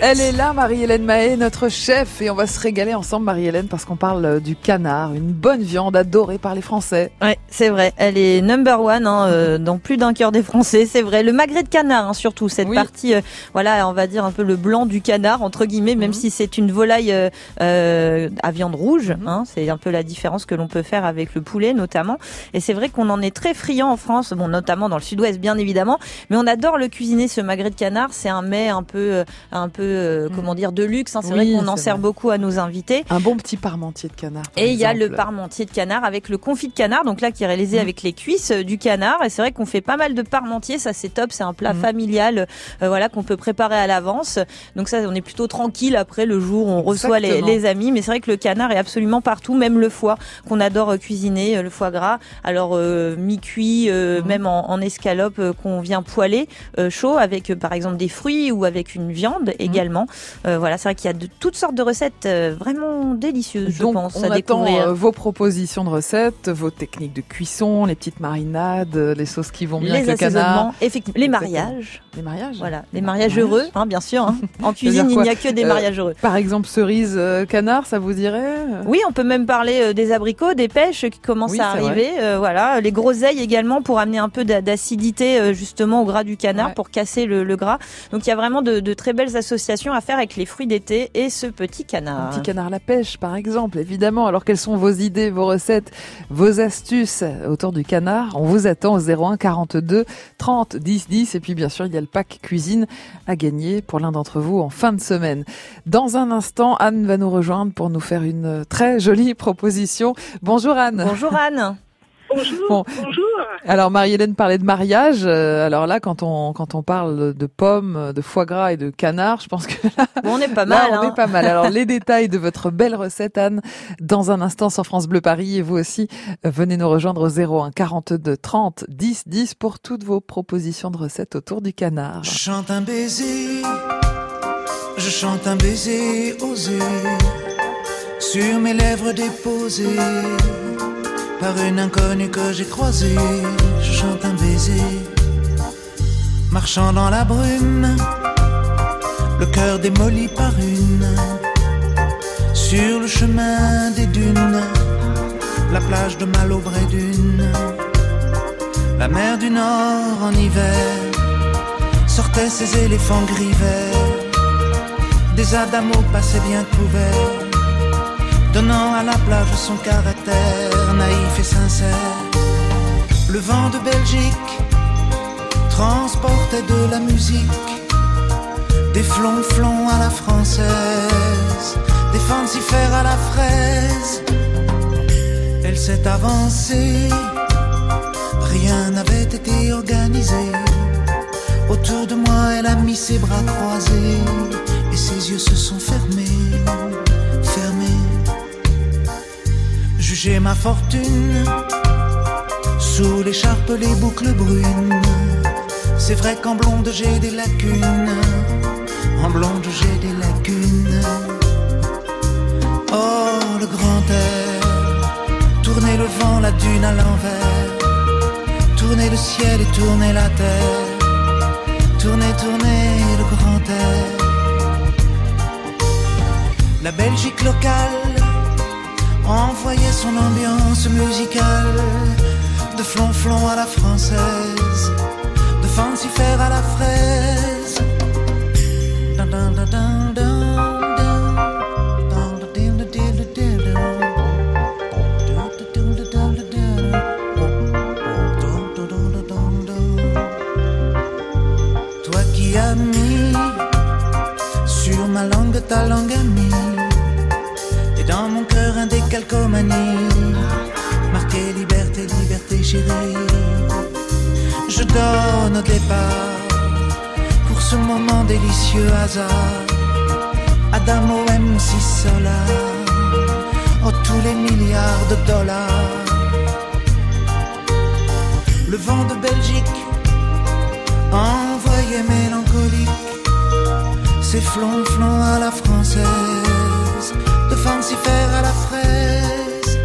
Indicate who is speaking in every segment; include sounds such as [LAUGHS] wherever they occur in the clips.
Speaker 1: Elle est là, Marie-Hélène Mahé, notre chef, et on va se régaler ensemble, Marie-Hélène, parce qu'on parle euh, du canard, une bonne viande adorée par les Français.
Speaker 2: Ouais, c'est vrai. Elle est number one hein, euh, dans plus d'un cœur des Français, c'est vrai. Le magret de canard, hein, surtout cette partie, euh, voilà, on va dire un peu le blanc du canard entre guillemets, même mhm. si c'est une volaille à viande rouge. Mhm. Hein, c'est un peu la différence que l'on peut faire avec le poulet, notamment. Et c'est vrai qu'on en est très friand en France, bon, notamment dans le Sud-Ouest, bien évidemment, mais on adore le cuisiner ce magret de canard. C'est un mets un peu euh, un peu, euh, mm. comment dire, de luxe. Hein. C'est vrai qu'on en sert beaucoup à nos invités.
Speaker 1: Un bon petit parmentier de canard.
Speaker 2: Et il y a le parmentier de canard avec le confit de canard, donc là qui est réalisé mm. avec les cuisses euh, du canard. Et c'est vrai qu'on fait pas mal de parmentier, ça c'est top. C'est un plat mm. familial, voilà, qu'on peut préparer à l'avance. Donc ça, on est plutôt tranquille après le jour où on reçoit les, amis. Mais c'est vrai que le canard est absolument partout, même le foie qu'on adore cuisiner, le foie gras. Alors mi-cuit, même en, en escalope qu'on vient poêler chaud avec par exemple des fruits ou avec une viande mhm. également. Euh, voilà, c'est vrai qu'il y a de toutes sortes de recettes euh, vraiment délicieuses, je pense,
Speaker 1: on
Speaker 2: à
Speaker 1: attend euh, vos propositions de recettes, vos techniques de cuisson, les petites marinades, les sauces qui vont bien
Speaker 2: avec
Speaker 1: le canard.
Speaker 2: Effectivement, les mariages.
Speaker 1: Les mariages.
Speaker 2: Voilà, les mariages heureux, hein, bien sûr. Hein. [LAUGHS] En cuisine, il n'y a que des mariages heureux.
Speaker 1: Par exemple, cerise canard, ça vous dirait
Speaker 2: Oui, on peut même parler des abricots, des pêches qui commencent à arriver. voilà, les groseilles également pour amener un peu d'acidité justement au gras du canard pour casser le, gras. Donc il y a vraiment de, de très belles associations à faire avec les fruits d'été et ce petit canard.
Speaker 1: Un petit canard à la pêche, par exemple, évidemment. Alors, quelles sont vos idées, vos recettes, vos astuces autour du canard? On vous attend au 01 42 30 10 10. Et puis, bien sûr, il y a le pack cuisine à gagner pour l'un d'entre vous en fin de semaine. Dans un instant, Anne va nous rejoindre pour nous faire une très jolie proposition. Bonjour Anne.
Speaker 2: Bonjour Anne.
Speaker 3: Bonjour. bonjour.
Speaker 1: Alors Marie-Hélène parlait de mariage. Euh, alors là, quand on quand on parle de pommes, de foie gras et de canard, je pense que là,
Speaker 2: on est pas mal.
Speaker 1: on est hein. pas mal. Alors les détails de votre belle recette, Anne, dans un instant sur France Bleu Paris. Et vous aussi, venez nous rejoindre au 01 42 30 10 10 pour toutes vos propositions de recettes autour du canard.
Speaker 4: Je chante un baiser, je chante un baiser osé sur mes lèvres déposées par une inconnue que j'ai croisée. Je chante un baiser, marchant dans la brume, le cœur démoli par une. Sur le chemin des dunes, la plage de Malobré d'une, la mer du Nord en hiver, sortait ses éléphants gris verts, des adamos passaient bien couverts donnant à la plage son caractère naïf et sincère. Le vent de Belgique transportait de la musique, des flonflons à la française, des fancifères à la fraise. Elle s'est avancée, rien n'avait été organisé. Autour de moi, elle a mis ses bras croisés et ses yeux se sont fermés, fermés juger ma fortune sous l'écharpe, les boucles brunes. C'est vrai qu'en blonde j'ai des lacunes, en blonde j'ai des lacunes. Oh, le grand air, tourner le vent, la dune à l'envers, tourner le ciel et tourner la terre, tourner, tourner le grand air. La Belgique locale envoyer son ambiance musicale. De flonflon à la française, de fancifère à la fraise. Toi donne au départ pour ce moment délicieux hasard. Adamo MC Sola, oh tous les milliards de dollars. Le vent de Belgique envoyé mélancolique, ses flonflons à la française de faire à la fraise.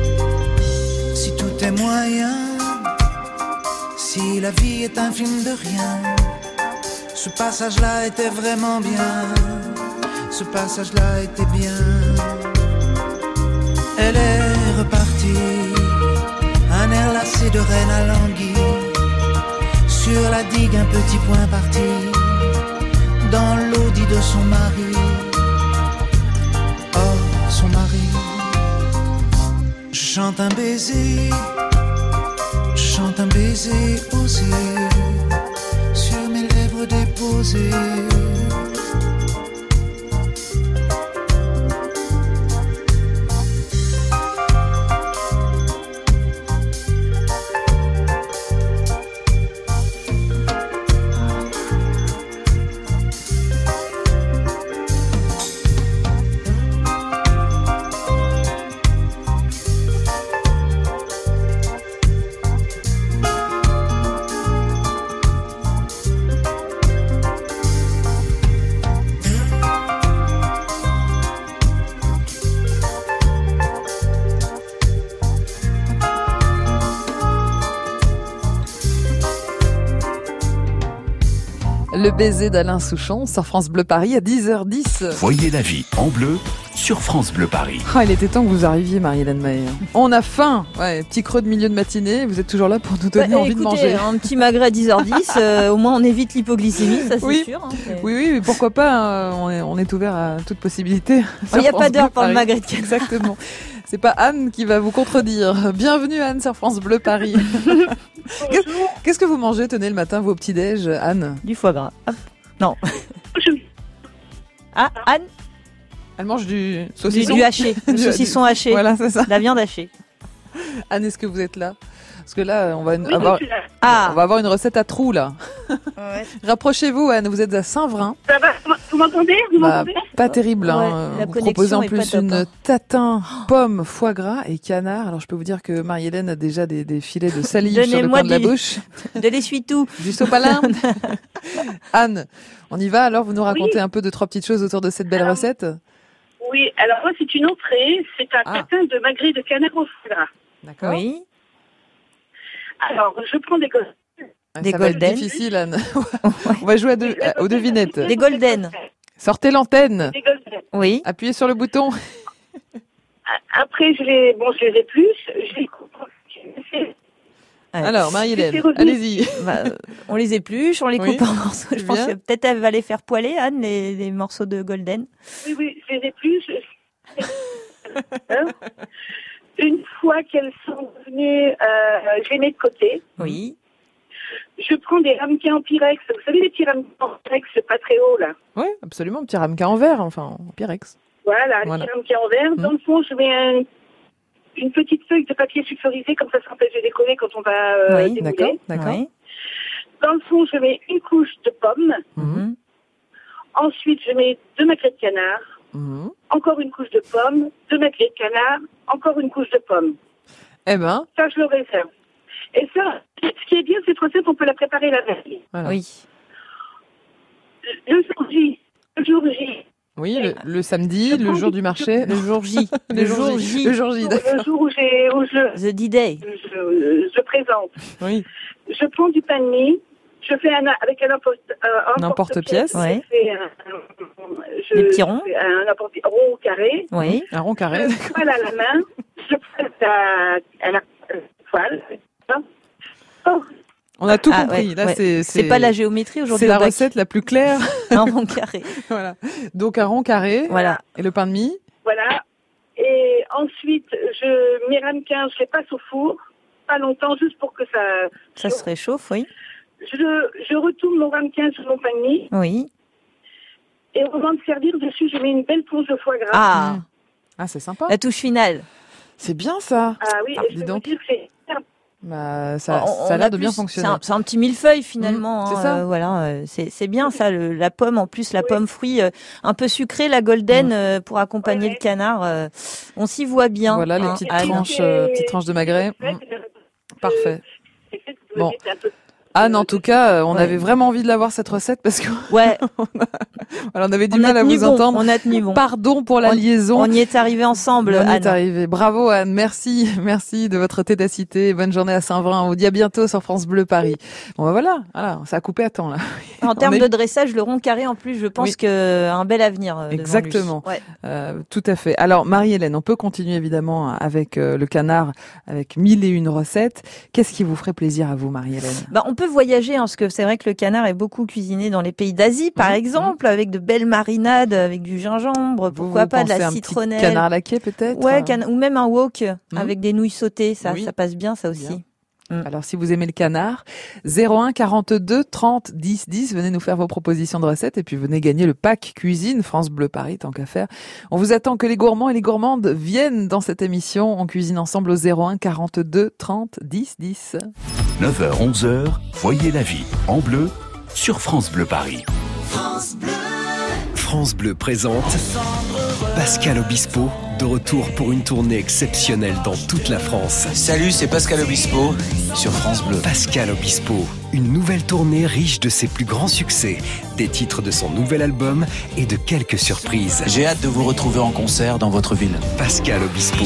Speaker 4: Si tout est moyen, si la vie est un film de rien, Ce passage-là était vraiment bien. Ce passage-là était bien. Elle est repartie, un air lassé de reine à languille. Sur la digue, un petit point parti, dans l'audit de son mari. Oh, son mari. Je chante un baiser, baiser osé sur mes lèvres déposées.
Speaker 1: Le baiser d'Alain Souchon sur France Bleu Paris à 10h10.
Speaker 5: Voyez la vie en bleu sur France Bleu Paris.
Speaker 1: Ah, il était temps que vous arriviez, Marie-Hélène Maher. On a faim. Ouais, petit creux de milieu de matinée. Vous êtes toujours là pour nous donner
Speaker 2: Bah,
Speaker 1: envie
Speaker 2: écoutez,
Speaker 1: de manger.
Speaker 2: un petit magret à 10h10, [LAUGHS] euh, au moins on évite l'hypoglycémie, ça c'est
Speaker 1: Oui.
Speaker 2: sûr. hein,
Speaker 1: Oui, oui, mais pourquoi pas hein, on, est, on est ouvert à toute possibilité.
Speaker 2: Il n'y a pas d'heure pour le magret de.
Speaker 1: Exactement. [LAUGHS] C'est pas Anne qui va vous contredire. Bienvenue Anne sur France Bleu Paris. [LAUGHS] Qu'est-ce que vous mangez, tenez le matin, vos petits déj, Anne?
Speaker 2: Du foie gras. Hop. Non. Ah, Anne,
Speaker 1: Elle mange du saucisson.
Speaker 2: du haché, [LAUGHS] du saucisson haché,
Speaker 1: Voilà, c'est ça.
Speaker 2: de la viande hachée.
Speaker 1: Anne, est-ce que vous êtes là? Parce que là, on va
Speaker 3: Oui,
Speaker 1: avoir, on
Speaker 2: Ah,
Speaker 1: va avoir une recette à trous là. Rapprochez-vous, Anne. Vous êtes à Saint-Vrain.
Speaker 3: Ça va Vous m'entendez Vous
Speaker 1: Bah,
Speaker 3: m'entendez
Speaker 1: pas terrible.
Speaker 2: Ouais,
Speaker 1: hein.
Speaker 2: la
Speaker 1: Vous proposez en plus
Speaker 2: top,
Speaker 1: une
Speaker 2: hein.
Speaker 1: tatin, pomme, foie gras et canard. Alors je peux vous dire que Marie-Hélène a déjà des, des filets de salive sur le
Speaker 2: Donnez-moi
Speaker 1: coin de la bouche. [LAUGHS]
Speaker 2: de l'essuie-tout.
Speaker 1: Du sopalin. [LAUGHS] Anne, on y va alors? Vous nous racontez un peu de trois petites choses autour de cette belle
Speaker 3: Alors,
Speaker 1: recette?
Speaker 3: Oui, alors moi c'est une entrée, c'est un
Speaker 1: Ah.
Speaker 3: tatin de magret de canard au foie gras.
Speaker 1: D'accord
Speaker 2: Oui.
Speaker 3: Alors, je prends des gosses.
Speaker 2: Des
Speaker 1: ça va être
Speaker 2: golden.
Speaker 1: difficile, Anne. [LAUGHS] on va jouer à à- aux devinettes.
Speaker 2: Des golden.
Speaker 1: Sortez l'antenne.
Speaker 3: Des golden.
Speaker 2: Oui.
Speaker 1: Appuyez sur le bouton.
Speaker 3: Après, je les, bon, je les épluche, je les coupe.
Speaker 2: Ouais.
Speaker 1: Alors, Marie-Hélène, allez-y.
Speaker 2: Bah, euh, on les épluche, on les
Speaker 1: Oui.
Speaker 2: coupe en morceaux. Je pense
Speaker 1: bien.
Speaker 2: que peut-être elle va les faire poêler, Anne, les, les morceaux de golden.
Speaker 3: Oui, oui, je les épluche. Hein Une fois qu'elles sont devenues, euh, je les mets de côté.
Speaker 2: Oui.
Speaker 3: Je prends des ramequins en pyrex. Vous savez, les petits ramequins en pyrex, pas très haut, là.
Speaker 1: Oui, absolument. Petit ramequin en verre, enfin, en pyrex.
Speaker 3: Voilà, les
Speaker 1: Voilà.
Speaker 3: petits ramequins en verre. Dans le fond, je mets un- une petite feuille de papier sulfurisé, comme ça, ça empêche de décoller quand on va euh,
Speaker 2: Oui,
Speaker 3: démouler.
Speaker 1: D'accord, d'accord.
Speaker 2: Oui.
Speaker 3: Dans le fond, je mets une couche de pommes.
Speaker 2: Mhm.
Speaker 3: Ensuite, je mets deux maquets de canard. Encore une couche de pommes. Deux maquets de canard. Encore une couche de pommes.
Speaker 1: Eh ben,
Speaker 3: Ça, je le réserve. Et ça, ce qui est bien, cette recette, on peut la préparer la veille.
Speaker 1: voilà.
Speaker 2: Oui.
Speaker 3: Le jour J, le jour J,
Speaker 1: Oui, le, le samedi, le jour du marché.
Speaker 2: Le jour J. [LAUGHS]
Speaker 1: Le
Speaker 2: Le
Speaker 1: jour J. Le jour J,
Speaker 3: le jour où, j'ai, où je,
Speaker 2: The D-Day.
Speaker 3: je, je présente.
Speaker 1: Oui.
Speaker 3: Je prends du pain de mie, je fais un, avec un emporte, euh,
Speaker 1: Un emporte-pièce.
Speaker 2: Ouais.
Speaker 3: Je fais un, je
Speaker 2: Des petits ronds.
Speaker 3: fais Un rond carré.
Speaker 2: Oui.
Speaker 1: Un rond carré.
Speaker 3: Je poêle à la main, je presse à, à la euh, poêle. Oh,
Speaker 1: On a tout
Speaker 2: Ah,
Speaker 1: compris.
Speaker 2: ouais,
Speaker 1: Là,
Speaker 2: ouais.
Speaker 1: c'est,
Speaker 2: C'est pas la géométrie aujourd'hui.
Speaker 1: c'est la recette la plus claire. [LAUGHS]
Speaker 2: Un rond [LAUGHS] carré.
Speaker 1: voilà. Donc, un rond carré.
Speaker 2: Voilà.
Speaker 1: Et le pain de mie.
Speaker 3: voilà. Et ensuite, je, mes ramequins, je les passe au four, pas longtemps, juste pour que ça...
Speaker 2: Ça se réchauffe, oui.
Speaker 3: Je, je retourne mon ramequin sur mon pain de mie,
Speaker 2: Oui.
Speaker 3: et au moment de servir dessus, je mets une belle plonge de foie gras.
Speaker 2: Ah,
Speaker 1: Ah, c'est sympa.
Speaker 2: la touche finale.
Speaker 1: C'est bien ça.
Speaker 3: Ah oui,
Speaker 1: Ah,
Speaker 3: et je vous
Speaker 1: donc.
Speaker 3: dire que c'est
Speaker 1: Bah, ça,
Speaker 2: On-
Speaker 1: ça a l'air de bien fonctionner.
Speaker 2: C'est un, petit millefeuille finalement.
Speaker 1: Mmh, c'est
Speaker 2: hein,
Speaker 1: ça.
Speaker 2: euh, voilà, euh, c'est c'est bien ça. le- la pomme, en plus la
Speaker 3: Oui.
Speaker 2: pomme fruit euh, un peu sucrée, la golden
Speaker 1: Mmh.
Speaker 2: euh, pour accompagner le canard. euh, on s'y voit bien.
Speaker 1: Voilà les
Speaker 2: hein,
Speaker 1: petites tranches, euh, petites tranches de magret. Mm, parfait. Bon. Anne, en tout cas, euh, on
Speaker 2: Ouais.
Speaker 1: avait vraiment envie de l'avoir cette recette parce que [LAUGHS]
Speaker 2: Ouais,
Speaker 1: alors, on avait du
Speaker 2: on
Speaker 1: mal à vous
Speaker 2: bon,
Speaker 1: entendre.
Speaker 2: On a tenu bon.
Speaker 1: Pardon pour la
Speaker 2: On-
Speaker 1: liaison.
Speaker 2: On y est arrivé ensemble,
Speaker 1: On y est
Speaker 2: Anne.
Speaker 1: arrivé. Bravo Anne, merci, [LAUGHS] merci de votre tétacité. Bonne journée à Saint-Vrain. On vous dit à bientôt sur France Bleu Paris. Bon bah voilà, voilà, ça a coupé à temps là.
Speaker 2: En [LAUGHS] termes
Speaker 1: est-
Speaker 2: de dressage, le rond carré en plus, je pense
Speaker 1: Oui.
Speaker 2: que un bel avenir. euh, lui.
Speaker 1: Exactement.
Speaker 2: Ouais.
Speaker 1: Euh, tout à fait. Alors Marie-Hélène, on peut continuer évidemment avec euh, le canard, avec mille et une recettes. Qu'est-ce qui vous ferait plaisir à vous, Marie-Hélène?
Speaker 2: Bah, on peut voyager, hein, parce que c'est vrai que le canard est beaucoup cuisiné dans les pays d'Asie, par
Speaker 1: Mhm,
Speaker 2: exemple, avec de belles marinades, avec du gingembre, pourquoi
Speaker 1: vous
Speaker 2: pas de la
Speaker 1: un petit. Canard laqué peut-être
Speaker 2: Ouais, cana- ou même un wok
Speaker 1: Mhm.
Speaker 2: avec des nouilles sautées, ça,
Speaker 1: Oui.
Speaker 2: ça passe bien, ça aussi.
Speaker 1: Bien. Alors si vous aimez le canard, 01 42 30 10 10, venez nous faire vos propositions de recettes et puis venez gagner le pack cuisine France Bleu Paris tant qu'à faire. On vous attend que les gourmands et les gourmandes viennent dans cette émission. On cuisine ensemble au 01 42 30 10 10.
Speaker 5: 9h, 11h, voyez la vie en bleu sur France Bleu Paris.
Speaker 6: France Bleu présente Pascal Obispo, de retour pour une tournée exceptionnelle dans toute la France.
Speaker 7: Salut, c'est Pascal Obispo sur France Bleu.
Speaker 6: Pascal Obispo, une nouvelle tournée riche de ses plus grands succès, des titres de son nouvel album et de quelques surprises.
Speaker 7: J'ai hâte de vous retrouver en concert dans votre ville.
Speaker 6: Pascal Obispo.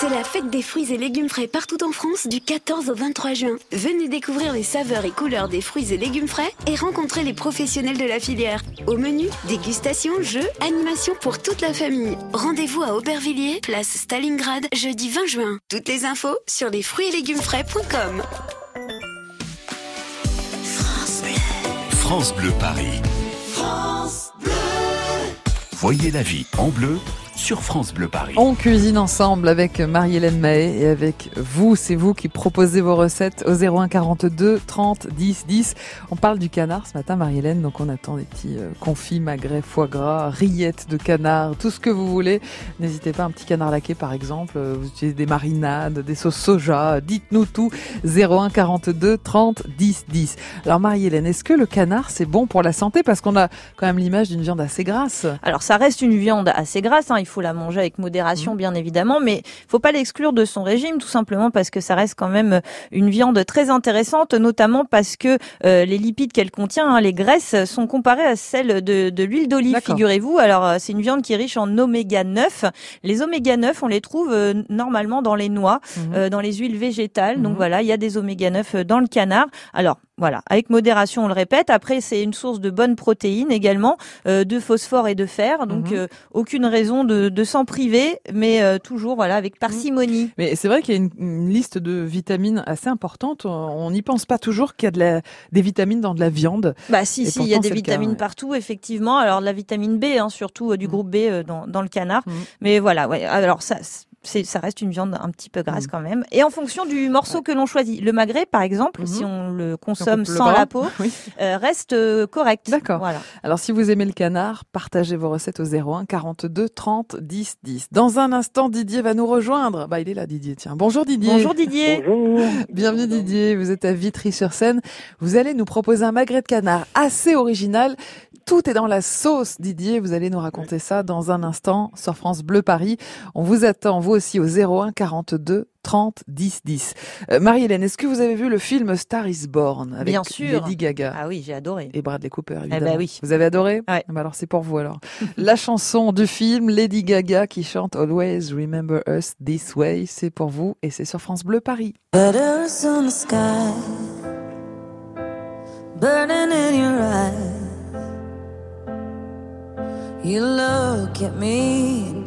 Speaker 8: C'est la fête des fruits et légumes frais partout en France du 14 au 23 juin. Venez découvrir les saveurs et couleurs des fruits et légumes frais et rencontrer les professionnels de la filière. Au menu, dégustation, jeux, animation pour toute la famille. Rendez-vous à Aubervilliers, place Stalingrad, jeudi 20 juin. Toutes les infos sur les fruits et légumes frais.com.
Speaker 5: France Bleu Paris. Voyez la vie en bleu sur France Bleu Paris.
Speaker 1: On cuisine ensemble avec Marie-Hélène Mahé et avec vous. C'est vous qui proposez vos recettes au 01 42 30 10 10. On parle du canard ce matin, Marie-Hélène. Donc on attend des petits euh, confits, magrets, foie gras, rillettes de canard, tout ce que vous voulez. N'hésitez pas, un petit canard laqué par exemple. Euh, Vous utilisez des marinades, des sauces soja. Dites-nous tout. 01 42 30 10 10. Alors Marie-Hélène, est-ce que le canard c'est bon pour la santé? Parce qu'on a quand même l'image d'une viande assez grasse.
Speaker 2: Alors ça reste une viande assez grasse, hein, il faut la manger avec
Speaker 1: Mmh.
Speaker 2: modération bien évidemment, mais faut pas l'exclure de son régime tout simplement parce que ça reste quand même une viande très intéressante, notamment parce que euh, les lipides qu'elle contient, hein, les graisses, sont comparées à celles de, de l'huile d'olive, figurez-vous. Alors euh, c'est une viande qui est riche en oméga 9. Les oméga 9, on les trouve euh, normalement dans les noix,
Speaker 1: Mhm.
Speaker 2: euh, dans les huiles végétales. Donc
Speaker 1: Mhm.
Speaker 2: voilà, il y a des oméga 9 dans le canard. Alors voilà, avec modération, on le répète. Après, c'est une source de bonnes protéines également, euh, de phosphore et de fer. Donc
Speaker 1: Mhm.
Speaker 2: euh, aucune raison de, de s'en priver, mais euh, toujours voilà avec
Speaker 1: Mhm.
Speaker 2: parcimonie.
Speaker 1: Mais c'est vrai qu'il y a une, une liste de vitamines assez importante. On n'y pense pas toujours qu'il y a de la, des vitamines dans de la viande.
Speaker 2: Bah si,
Speaker 1: Et
Speaker 2: si, il y a des
Speaker 1: cas,
Speaker 2: vitamines
Speaker 1: ouais.
Speaker 2: partout, effectivement. Alors de la vitamine B, hein, surtout euh, du
Speaker 1: Mhm.
Speaker 2: groupe B euh, dans, dans le canard. Mais voilà, ouais. Alors ça. C'est, ça reste une viande un petit peu grasse
Speaker 1: Mhm.
Speaker 2: quand même. Et en fonction du morceau que l'on choisit. Le magret, par exemple,
Speaker 1: Mhm.
Speaker 2: si on le consomme sans
Speaker 1: bras.
Speaker 2: la peau, [LAUGHS]
Speaker 1: Oui.
Speaker 2: euh, reste euh, correct.
Speaker 1: D'accord.
Speaker 2: Voilà.
Speaker 1: Alors si vous aimez le canard, partagez vos recettes au 01 42 30 10 10. Dans un instant, Didier va nous rejoindre. Bah il est là, Didier. Tiens, bonjour Didier.
Speaker 2: Bonjour Didier. [LAUGHS]
Speaker 1: Bienvenue Didier. Vous êtes à Vitry-sur-Seine. Vous allez nous proposer un magret de canard assez original. Tout est dans la sauce, Didier. Vous allez nous raconter ça dans un instant sur France Bleu Paris. On vous attend, vous aussi, au 01 42 30 10 10. Euh, Marie-Hélène, est-ce que vous avez vu le film Star is Born avec
Speaker 2: Bien sûr.
Speaker 1: Lady Gaga?
Speaker 2: Ah oui, j'ai adoré.
Speaker 1: et Bradley Cooper,
Speaker 2: ben
Speaker 1: évidemment.
Speaker 2: oui.
Speaker 1: Vous avez adoré?
Speaker 2: Ouais.
Speaker 1: Ah bah Alors c'est pour vous alors. [LAUGHS] La chanson du film Lady Gaga qui chante Always Remember Us This Way, c'est pour vous et c'est sur France Bleu Paris.
Speaker 9: Burning in your eyes. You look at me,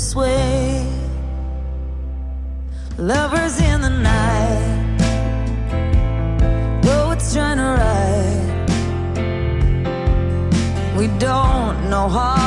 Speaker 9: this way. Lovers in the night, poets trying to write. We don't know how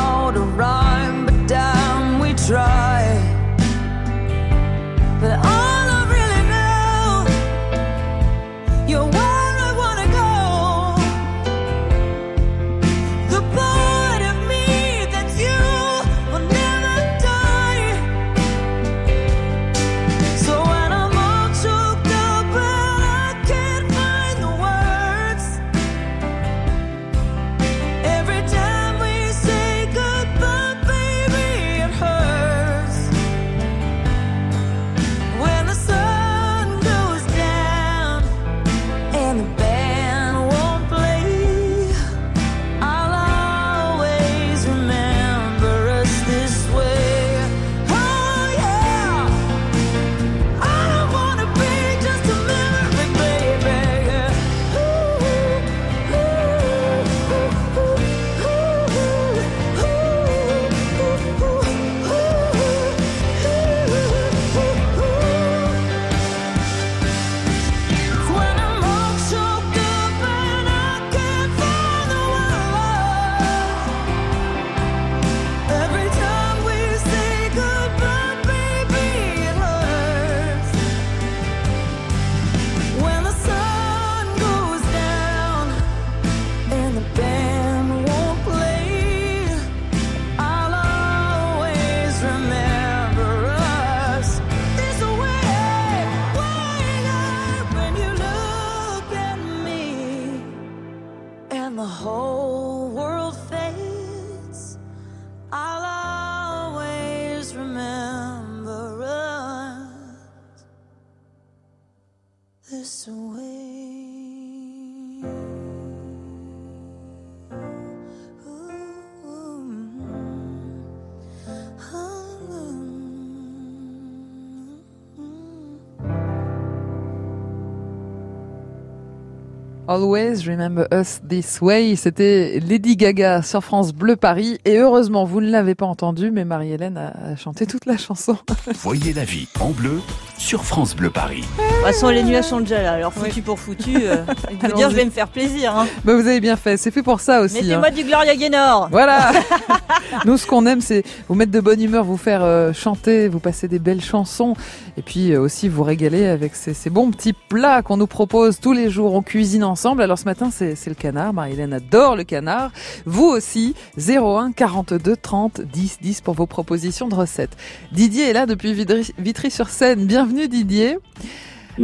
Speaker 9: Always Remember Us This Way,
Speaker 1: c'était Lady Gaga sur France Bleu Paris. Et heureusement, vous ne l'avez pas entendu, mais Marie-Hélène a chanté toute la chanson. [LAUGHS]
Speaker 5: Voyez la vie en bleu sur France Bleu Paris.
Speaker 2: De toute façon, les nuages sont déjà là. Alors, foutu pour foutu, euh, [LAUGHS] je veux dire, je vais me faire plaisir. Hein.
Speaker 1: Bah, vous avez bien fait, c'est fait pour ça aussi.
Speaker 2: Mettez-moi
Speaker 1: hein.
Speaker 2: du Gloria Gaynor.
Speaker 1: Voilà. [LAUGHS] Nous, ce qu'on aime, c'est vous mettre de bonne humeur, vous faire euh, chanter, vous passer des belles chansons, et puis euh, aussi vous régaler avec ces, ces bons petits plats qu'on nous propose tous les jours. On cuisine ensemble. Alors ce matin, c'est le canard. Marie-Hélène adore le canard. Vous aussi, 01 42 30 10 10 pour vos propositions de recettes. Didier est là depuis Vitry- Vitry-sur-Seine. Bienvenue Didier.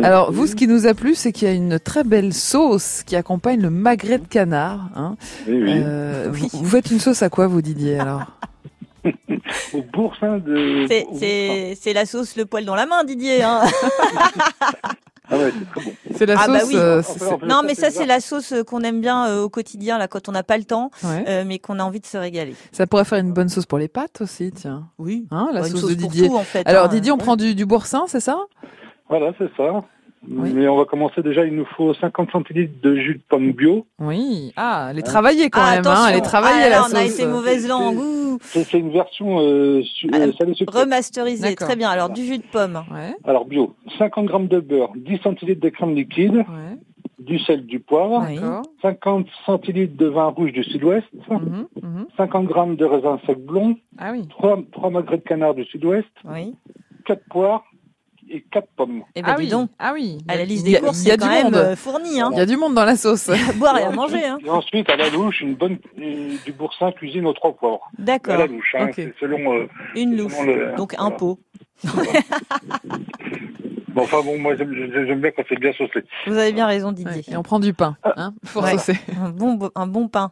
Speaker 1: Alors, vous, ce qui nous a plu, c'est qu'il y a une très belle sauce qui accompagne le magret de canard. Hein.
Speaker 10: Oui, oui.
Speaker 1: Euh, vous, vous faites une sauce à quoi, vous, Didier, alors? [LAUGHS]
Speaker 10: Au boursin de.
Speaker 2: C'est la sauce le poil dans la main, Didier. Hein. [LAUGHS]
Speaker 10: Ah ouais, c'est très bon.
Speaker 1: C'est la
Speaker 2: ah bah
Speaker 1: sauce,
Speaker 2: oui.
Speaker 1: euh,
Speaker 2: non, mais ça c'est la sauce qu'on aime bien euh, au quotidien là quand on n'a pas le temps,
Speaker 1: Ouais.
Speaker 2: euh, mais qu'on a envie de se régaler.
Speaker 1: Ça pourrait faire une bonne sauce pour les pâtes aussi, tiens.
Speaker 2: Oui.
Speaker 1: Hein, la
Speaker 2: Bah, une
Speaker 1: sauce, de
Speaker 2: pour
Speaker 1: Didier.
Speaker 2: tout, en fait,
Speaker 1: Alors,
Speaker 2: hein.
Speaker 1: Didier, on prend du, du boursin, c'est ça?
Speaker 10: Voilà, c'est ça. Mais on va commencer déjà, il nous faut 50 centilitres de jus de pomme bio.
Speaker 1: Oui. Ah, elle est travaillée quand
Speaker 2: Ah,
Speaker 1: même, hein.
Speaker 2: attention.
Speaker 1: Elle est travaillée,
Speaker 2: Ah, là,
Speaker 1: la
Speaker 2: on a été mauvaise langue.
Speaker 10: C'est c'est une version euh, su- euh, salée sucrée.
Speaker 2: Remasterisé,
Speaker 1: D'accord.
Speaker 2: très bien. Alors du jus de pomme.
Speaker 10: Alors bio, 50 grammes de beurre, 10 centilitres de crème liquide, du sel, du poivre,
Speaker 2: Oui.
Speaker 10: 50 centilitres de vin rouge du sud-ouest, 50 grammes de raisin sec blond,
Speaker 1: Ah oui.
Speaker 10: 3, 3 magrets de canard du sud-ouest,
Speaker 2: Oui.
Speaker 10: 4 poires et 4 pommes.
Speaker 2: Eh ben,
Speaker 1: ah
Speaker 2: dis
Speaker 1: oui.
Speaker 2: donc.
Speaker 1: Ah oui.
Speaker 2: À la liste des courses,
Speaker 1: il y a
Speaker 2: c'est
Speaker 1: du
Speaker 2: quand même
Speaker 1: monde.
Speaker 2: euh, fourni. Hein.
Speaker 1: Il y a du monde dans la sauce. [LAUGHS]
Speaker 2: À boire et à manger. Hein.
Speaker 10: Et ensuite, à la louche, une bonne du boursin cuisine aux trois poivres.
Speaker 2: D'accord.
Speaker 10: À la louche, hein, selon. euh,
Speaker 2: Une
Speaker 10: selon
Speaker 2: louche.
Speaker 10: le-
Speaker 2: Donc un
Speaker 10: voilà.
Speaker 2: pot. [LAUGHS]
Speaker 10: Bon, enfin bon, moi j'aime bien quand c'est bien saucé.
Speaker 2: Vous avez bien raison, Didier.
Speaker 1: Et on prend du pain, hein, pour
Speaker 2: Ouais.
Speaker 1: saucer.
Speaker 2: Un bon, un bon pain.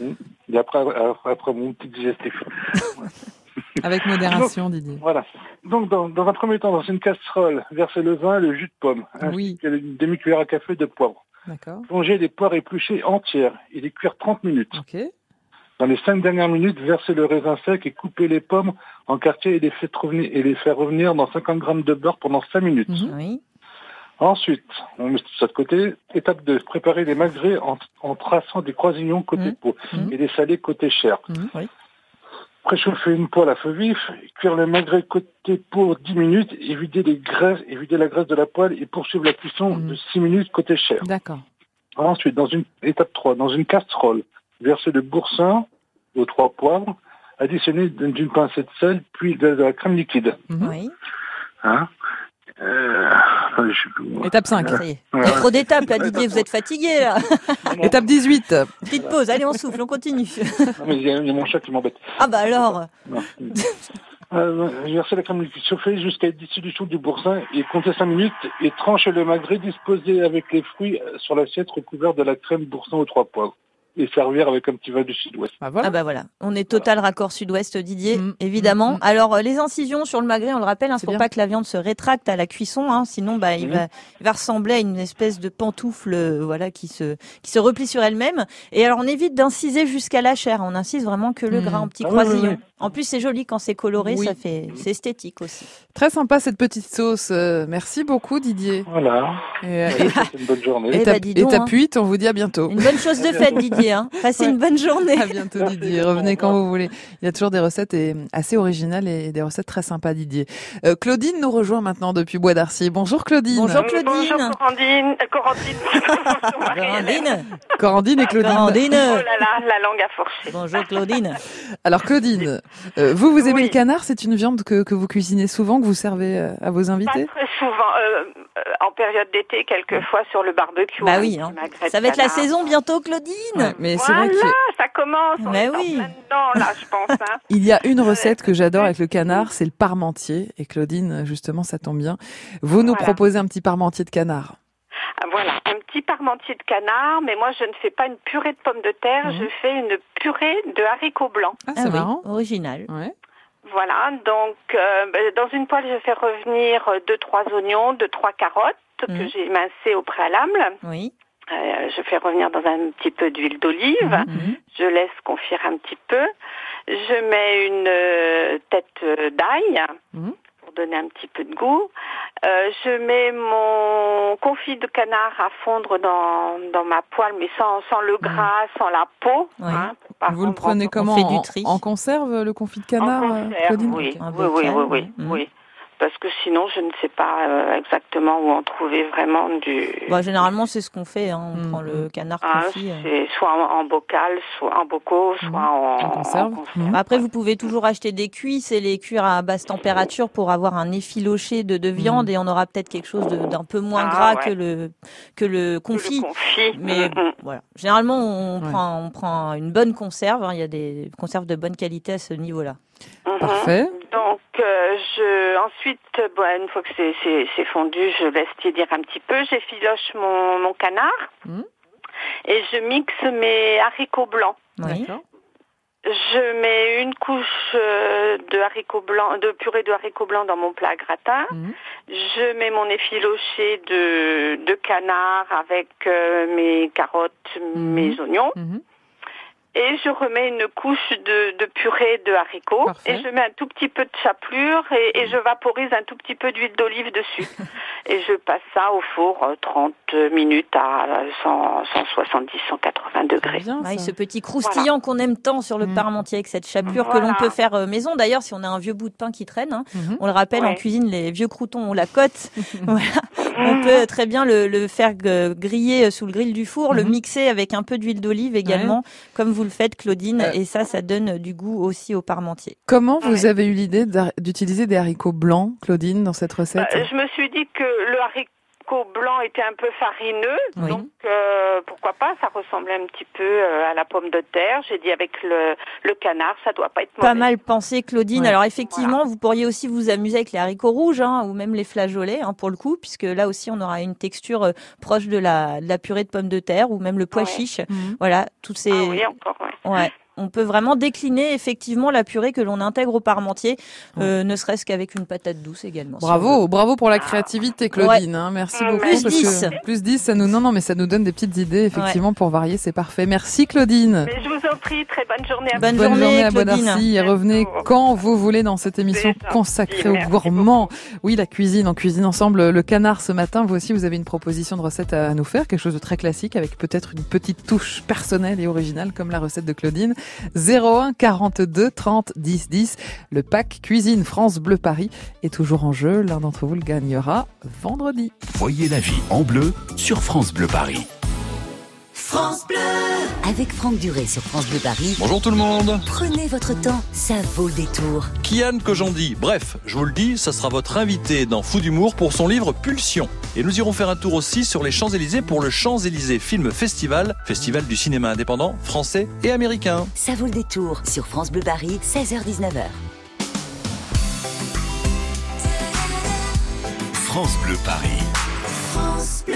Speaker 10: Et après, après, après mon petit digestif. [LAUGHS]
Speaker 1: Avec modération, Didier.
Speaker 10: Voilà. Donc, dans, dans un premier temps, dans une casserole, versez le vin et le jus de pomme, ainsi que une demi-cuillère à café de poivre.
Speaker 1: D'accord.
Speaker 10: Plongez les poires épluchées entières et les cuire 30 minutes.
Speaker 1: Ok.
Speaker 10: Dans les cinq dernières minutes, versez le raisin sec et coupez les pommes en quartiers et les faites revenir, et les faire revenir dans 50 grammes de beurre pendant 5 minutes.
Speaker 2: Oui.
Speaker 10: Ensuite, on met tout ça de côté. Étape 2, préparer les magrets en, en traçant des croisillons côté peau et des salés côté chair.
Speaker 2: Oui.
Speaker 10: Préchauffer une poêle à feu vif, cuire le magret côté peau 10 minutes et vider les graisses et vider la graisse de la poêle et poursuivre la cuisson de 6 minutes côté chair.
Speaker 1: D'accord.
Speaker 10: Ensuite, dans une étape 3, dans une casserole, verser le boursin aux trois poivres, additionner d'une pincée de sel, puis de, de la crème liquide.
Speaker 2: Oui.
Speaker 10: Hein? Euh, je sais plus.
Speaker 1: Étape 5.
Speaker 2: Ça y est. Il y a trop d'étapes, là, Didier. Vous êtes fatigué, là.
Speaker 1: Étape 18.
Speaker 2: Petite pause. Allez, on souffle, on continue.
Speaker 10: Non, mais il y, a mon chat qui m'embête.
Speaker 2: Ah, bah alors.
Speaker 10: Non. Euh, verser la crème liquide chauffée jusqu'à dissolution du boursin et compter 5 minutes et trancher le magret disposé avec les fruits sur l'assiette recouvert de la crème boursin aux trois poivres et servir avec un petit vin du sud-ouest.
Speaker 2: Ah bah voilà, on est total raccord sud-ouest Didier, évidemment. Alors euh, les incisions sur le magret, on le rappelle, hein, c'est pour pas que la viande se rétracte à la cuisson, hein, sinon bah il va il va ressembler à une espèce de pantoufle, euh, voilà, qui se qui se replie sur elle-même. Et alors on évite d'inciser jusqu'à la chair, on incise vraiment que le gras en petits
Speaker 1: Ah oui, oui,
Speaker 2: croisillons.
Speaker 1: oui.
Speaker 2: En plus c'est joli quand c'est coloré,
Speaker 1: Oui.
Speaker 2: ça fait c'est esthétique aussi.
Speaker 1: Très sympa cette petite sauce. Euh, merci beaucoup, Didier.
Speaker 10: Voilà.
Speaker 1: Et, euh,
Speaker 10: une bonne journée.
Speaker 2: Eh
Speaker 1: étape,
Speaker 2: bah,
Speaker 1: étape
Speaker 2: hein.
Speaker 1: 8, on vous dit à bientôt.
Speaker 2: Une bonne chose de faite Didier, hein. Passez une bonne journée.
Speaker 1: À bientôt Didier, revenez quand vous voulez. Il y a toujours des recettes et, assez originales et des recettes très sympas Didier. Euh, Claudine nous rejoint maintenant depuis Bois d'Arcier. Bonjour Claudine.
Speaker 2: Bonjour Claudine.
Speaker 11: Bonjour Corandine. Euh, Corandine. [LAUGHS]
Speaker 2: Corandine.
Speaker 1: Corandine et Claudine.
Speaker 2: Corandine.
Speaker 11: Oh là là, la langue a forcé.
Speaker 2: Bonjour Claudine.
Speaker 1: Alors Claudine, euh, vous vous aimez le canard? C'est une viande que, que vous cuisinez souvent, que vous servez euh, à vos invités?
Speaker 11: Très souvent, euh, euh, en période d'été, quelquefois sur le barbecue.
Speaker 2: Bah
Speaker 11: un
Speaker 2: oui, hein. Ça va être la saison bientôt Claudine.
Speaker 1: Ouais, mais c'est vrai que
Speaker 11: ça commence. On
Speaker 2: Mais
Speaker 11: est en
Speaker 2: oui.
Speaker 11: plein dedans, là, je pense. Hein. [LAUGHS]
Speaker 1: il y a une recette que j'adore avec le canard, c'est le parmentier. Et Claudine, justement, ça tombe bien. Vous nous
Speaker 11: Voilà.
Speaker 1: proposez un petit parmentier de canard.
Speaker 11: Ah, Voilà, un petit parmentier de canard, mais moi je ne fais pas une purée de pommes de terre, je fais une purée de haricots blancs.
Speaker 1: Ah,
Speaker 2: Ah
Speaker 1: c'est
Speaker 2: oui,
Speaker 1: marrant.
Speaker 2: original.
Speaker 1: Ouais.
Speaker 11: Voilà, donc euh, ben, dans une poêle, je fais revenir euh, deux trois oignons, deux trois carottes que
Speaker 2: Mhm.
Speaker 11: j'ai émincées au préalable.
Speaker 2: Oui.
Speaker 11: Euh, je fais revenir dans un petit peu d'huile d'olive.
Speaker 2: Mhm.
Speaker 11: Je laisse confire un petit peu. Je mets une euh, tête euh, d'ail
Speaker 1: Mhm.
Speaker 11: pour donner un petit peu de goût. Euh, je mets mon confit de canard à fondre dans, dans ma poêle, mais sans, sans le gras, sans la peau.
Speaker 2: Oui.
Speaker 11: hein,
Speaker 1: Vous le prenez comment en, conserve, le confit de canard,
Speaker 11: en conserve,
Speaker 1: Claudine
Speaker 11: oui. Oui, oui,
Speaker 2: mhm.
Speaker 11: oui. Parce que sinon, je ne sais pas euh, exactement où en trouver vraiment du.
Speaker 2: Bah, généralement, c'est ce qu'on fait. Hein. On
Speaker 1: Mhm.
Speaker 2: prend le canard
Speaker 11: Ah,
Speaker 2: confit. euh.
Speaker 11: c'est soit en, en bocal, soit en bocaux, soit en,
Speaker 1: En conserve.
Speaker 2: Après, vous pouvez toujours acheter des cuisses et les cuire à basse température pour avoir un effiloché de, de viande et on aura peut-être quelque chose de- d'un peu moins
Speaker 11: Ah,
Speaker 2: gras
Speaker 11: ouais.
Speaker 2: que le que le confit.
Speaker 11: Le confit.
Speaker 2: Mais
Speaker 11: Mm, mm.
Speaker 2: voilà, généralement on
Speaker 1: Ouais.
Speaker 2: prend on prend une bonne conserve. hein. Il y a des conserves de bonne qualité à ce niveau-là.
Speaker 11: Mhm.
Speaker 1: Parfait.
Speaker 11: Donc, euh, je, ensuite, bon, une fois que c'est- fondu, je laisse tiédir un petit peu. J'effiloche mon, mon canard
Speaker 1: Mhm.
Speaker 11: et je mixe mes haricots blancs.
Speaker 2: Oui.
Speaker 11: Je mets une couche euh, de haricots blancs, de purée de haricots blancs dans mon plat à gratin.
Speaker 1: Mhm.
Speaker 11: Je mets mon effiloché de, de canard avec euh, mes carottes, mes oignons. Et je remets une couche de, de purée de haricots.
Speaker 1: Parfait.
Speaker 11: Et je mets un tout petit peu de chapelure et, et je vaporise un tout petit peu d'huile d'olive dessus. [LAUGHS] et je passe ça au four euh, 30 minutes à 100, 170, 180 degrés.
Speaker 1: Bien,
Speaker 2: Ouais,
Speaker 1: ça.
Speaker 2: ce petit croustillant qu'on aime tant sur le
Speaker 1: Mm.
Speaker 2: parmentier avec cette chapelure que l'on peut faire euh, maison. D'ailleurs, si on a un vieux bout de pain qui traîne, hein,
Speaker 1: Mhm.
Speaker 2: on le rappelle en cuisine, les vieux croutons ont la cote. [LAUGHS] voilà. On peut très bien le, le faire euh, griller sous le grill du four, le
Speaker 1: Mhm.
Speaker 2: mixer avec un peu d'huile d'olive également, comme vous le faites, Claudine.
Speaker 1: Euh.
Speaker 2: Et ça, ça donne du goût aussi au parmentier.
Speaker 1: Comment vous
Speaker 11: Ouais.
Speaker 1: avez eu l'idée d'ar- d'utiliser des haricots blancs, Claudine, dans cette recette?
Speaker 11: Euh, je me suis dit que le haricot blanc était un peu farineux,
Speaker 2: Oui.
Speaker 11: donc euh, pourquoi pas ça ressemblait un petit peu euh, à la pomme de terre. J'ai dit avec le, le canard, ça doit pas être
Speaker 2: Pas
Speaker 11: mauvais.
Speaker 2: mal pensé, Claudine.
Speaker 1: Ouais.
Speaker 2: Alors effectivement, vous pourriez aussi vous amuser avec les haricots rouges hein, ou même les flageolets hein, pour le coup, puisque là aussi on aura une texture euh, proche de la, de la purée de pommes de terre ou même le pois
Speaker 11: Ouais.
Speaker 2: chiche.
Speaker 1: Mhm.
Speaker 2: Voilà, toutes ces.
Speaker 11: Ah oui, encore, ouais.
Speaker 2: Ouais. On peut vraiment décliner effectivement la purée que l'on intègre au parmentier, euh, ne serait-ce qu'avec une patate douce également. si on.
Speaker 1: Bravo, bravo pour la créativité, Claudine. hein. Merci
Speaker 11: Mm,
Speaker 1: beaucoup.
Speaker 11: plus
Speaker 1: parce
Speaker 2: 10.
Speaker 1: Que plus 10, ça nous, non, non, mais ça nous donne des petites idées, effectivement, pour varier, c'est parfait. Merci, Claudine.
Speaker 11: Mais je vous en prie, très bonne journée à
Speaker 2: Bonne
Speaker 11: vous.
Speaker 2: journée,
Speaker 1: à
Speaker 2: Claudine.
Speaker 1: Bois-d'Arcy et revenez quand vous voulez dans cette émission consacrée aux gourmands. Oui, la cuisine, en cuisine ensemble, le canard ce matin. Vous aussi, vous avez une proposition de recette à nous faire, quelque chose de très classique avec peut-être une petite touche personnelle et originale comme la recette de Claudine. 01 42 30 10 10. Le pack cuisine France Bleu Paris est toujours en jeu. L'un d'entre vous le gagnera vendredi.
Speaker 5: Voyez la vie en bleu sur France Bleu Paris.
Speaker 12: France Bleu Avec Franck Duré sur France Bleu Paris,
Speaker 13: Bonjour tout le monde.
Speaker 12: prenez votre temps, ça vaut le détour.
Speaker 13: Kian Kojandi. Bref, je vous le dis, ça sera votre invité dans Fou d'humour pour son livre Pulsion. Et nous irons faire un tour aussi sur les Champs-Élysées pour le Champs-Élysées Film Festival, festival du cinéma indépendant français et américain.
Speaker 12: Ça vaut le détour sur France Bleu Paris, 16h-19h.
Speaker 5: France Bleu Paris.
Speaker 14: France Bleu.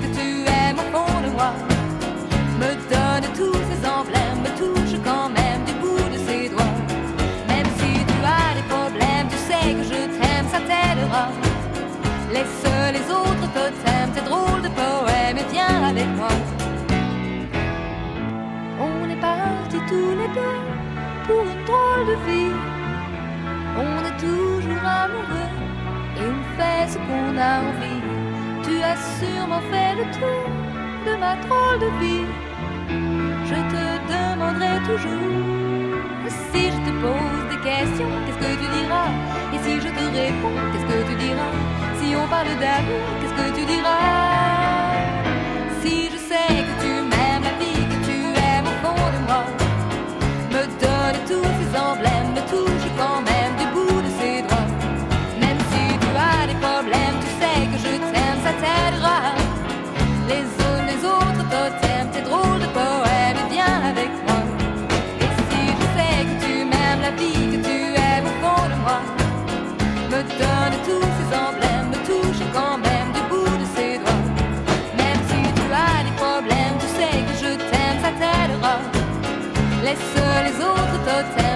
Speaker 14: Laisse les autres totems, tes drôles de poèmes et viens avec moi. On est partis tous les deux pour une drôle de vie. On est toujours amoureux et on fait ce qu'on a envie. Tu as sûrement fait le tour de ma drôle de vie. Je te demanderai toujours si je te pose des questions, qu'est-ce que tu diras? Et si je te réponds, qu'est-ce que tu diras? Si on parle d'amour, qu'est-ce que tu diras? hotel.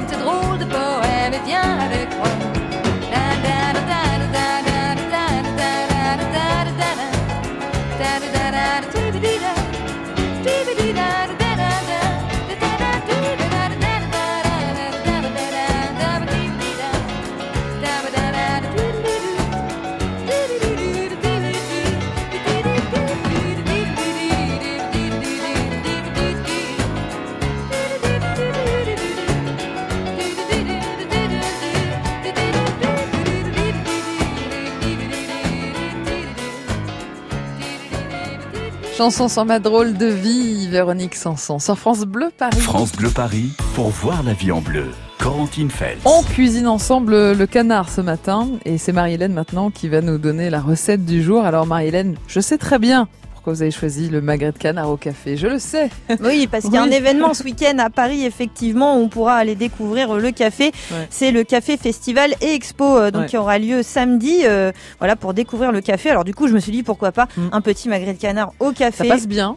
Speaker 1: Chanson sans ma drôle de vie, Véronique Sanson, sur France Bleu Paris.
Speaker 5: France Bleu Paris pour voir la vie en bleu. Corentine Fels.
Speaker 1: On cuisine ensemble le canard ce matin et c'est Marie-Hélène maintenant qui va nous donner la recette du jour. Alors Marie-Hélène, je sais très bien pourquoi vous avez choisi le magret de canard au café, je le sais.
Speaker 2: Oui, parce qu'il y a un événement ce week-end à Paris, effectivement, où on pourra aller découvrir le café.
Speaker 1: Ouais.
Speaker 2: C'est le Café Festival et Expo, euh, donc
Speaker 1: Ouais.
Speaker 2: qui aura lieu samedi, euh, voilà, pour découvrir le café. Alors du coup, je me suis dit pourquoi pas un petit magret de canard au café.
Speaker 1: Mm. Ça passe bien.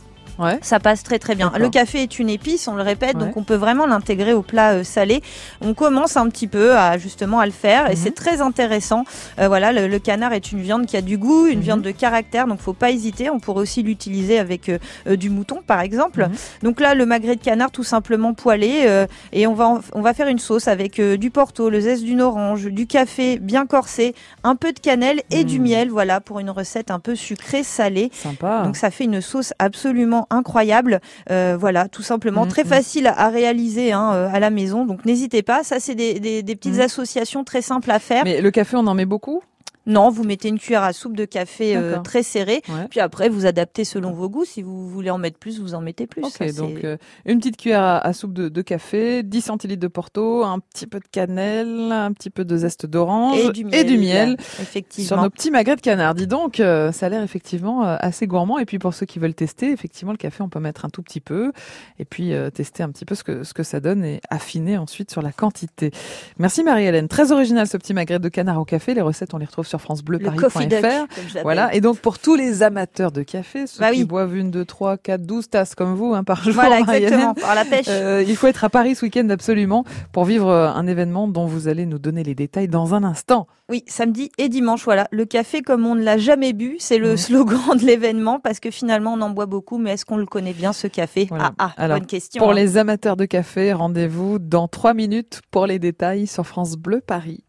Speaker 2: Ça passe très très bien. Le café est une épice, on le répète,
Speaker 1: Ouais.
Speaker 2: donc on peut vraiment l'intégrer au plat euh, salé. On commence un petit peu à justement à le faire et
Speaker 1: Mhm.
Speaker 2: c'est très intéressant. Euh, voilà, le, le canard est une viande qui a du goût,
Speaker 1: Mhm.
Speaker 2: une viande de caractère, donc faut pas hésiter. On pourrait aussi l'utiliser avec euh, euh, du mouton par exemple.
Speaker 1: Mhm.
Speaker 2: Donc là, le magret de canard tout simplement poêlé euh, et on va on va faire une sauce avec du porto, le zeste d'une orange, du café bien corsé, un peu de cannelle et du
Speaker 1: Mhm.
Speaker 2: miel. Voilà pour une recette un peu sucrée salée.
Speaker 1: Sympa.
Speaker 2: Donc ça fait une sauce absolument incroyable. Euh, voilà, tout simplement
Speaker 1: Mm,
Speaker 2: très
Speaker 1: mm.
Speaker 2: facile à, réaliser hein, euh, à la maison. Donc n'hésitez pas. Ça c'est des, des- des petites
Speaker 1: Mm.
Speaker 2: associations très simples à faire.
Speaker 1: Mais le café, on en met beaucoup?
Speaker 2: Non, vous mettez une cuillère à soupe de café euh, très serrée.
Speaker 1: Ouais.
Speaker 2: Puis après vous adaptez selon vos goûts. Si vous voulez en mettre plus, vous en mettez plus.
Speaker 1: Ok,
Speaker 2: Ça,
Speaker 1: donc euh, une petite cuillère à, à soupe de, de café, 10 centilitres de porto, un petit peu de cannelle, un petit peu de zeste d'orange
Speaker 2: et du miel.
Speaker 1: miel
Speaker 2: Effectivement.
Speaker 1: sur nos petits magrets de canard. Dis donc, euh, ça a l'air effectivement assez gourmand. Et puis pour ceux qui veulent tester, effectivement, le café, on peut mettre un tout petit peu et puis tester un petit peu ce que, ce que ça donne et affiner ensuite sur la quantité. Merci Marie-Hélène. Très original ce petit magret de canard au café. Les recettes, on les retrouve sur francebleuparis.fr.
Speaker 2: je l'appelle.
Speaker 1: Voilà. Et donc pour tous les amateurs de café, ceux
Speaker 2: Bah
Speaker 1: qui
Speaker 2: oui.
Speaker 1: boivent une, deux, trois, quatre, douze tasses comme vous hein, par [LAUGHS] jour,
Speaker 2: Voilà, exactement, par la pêche.
Speaker 1: euh, il faut être à Paris ce week-end absolument pour vivre euh, un événement dont vous allez nous donner les détails dans un instant.
Speaker 2: Oui, samedi et dimanche, voilà. Le café comme on ne l'a jamais bu, c'est
Speaker 1: Mmh.
Speaker 2: le slogan de l'événement parce que finalement on en boit beaucoup, mais est-ce qu'on le connaît bien ce café?
Speaker 1: Voilà.
Speaker 2: Ah, ah,
Speaker 1: Alors,
Speaker 2: bonne question.
Speaker 1: Pour
Speaker 2: hein.
Speaker 1: les amateurs de café, rendez-vous dans trois minutes pour les détails sur France Bleu Paris.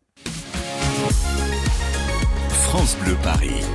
Speaker 5: France Bleu Paris.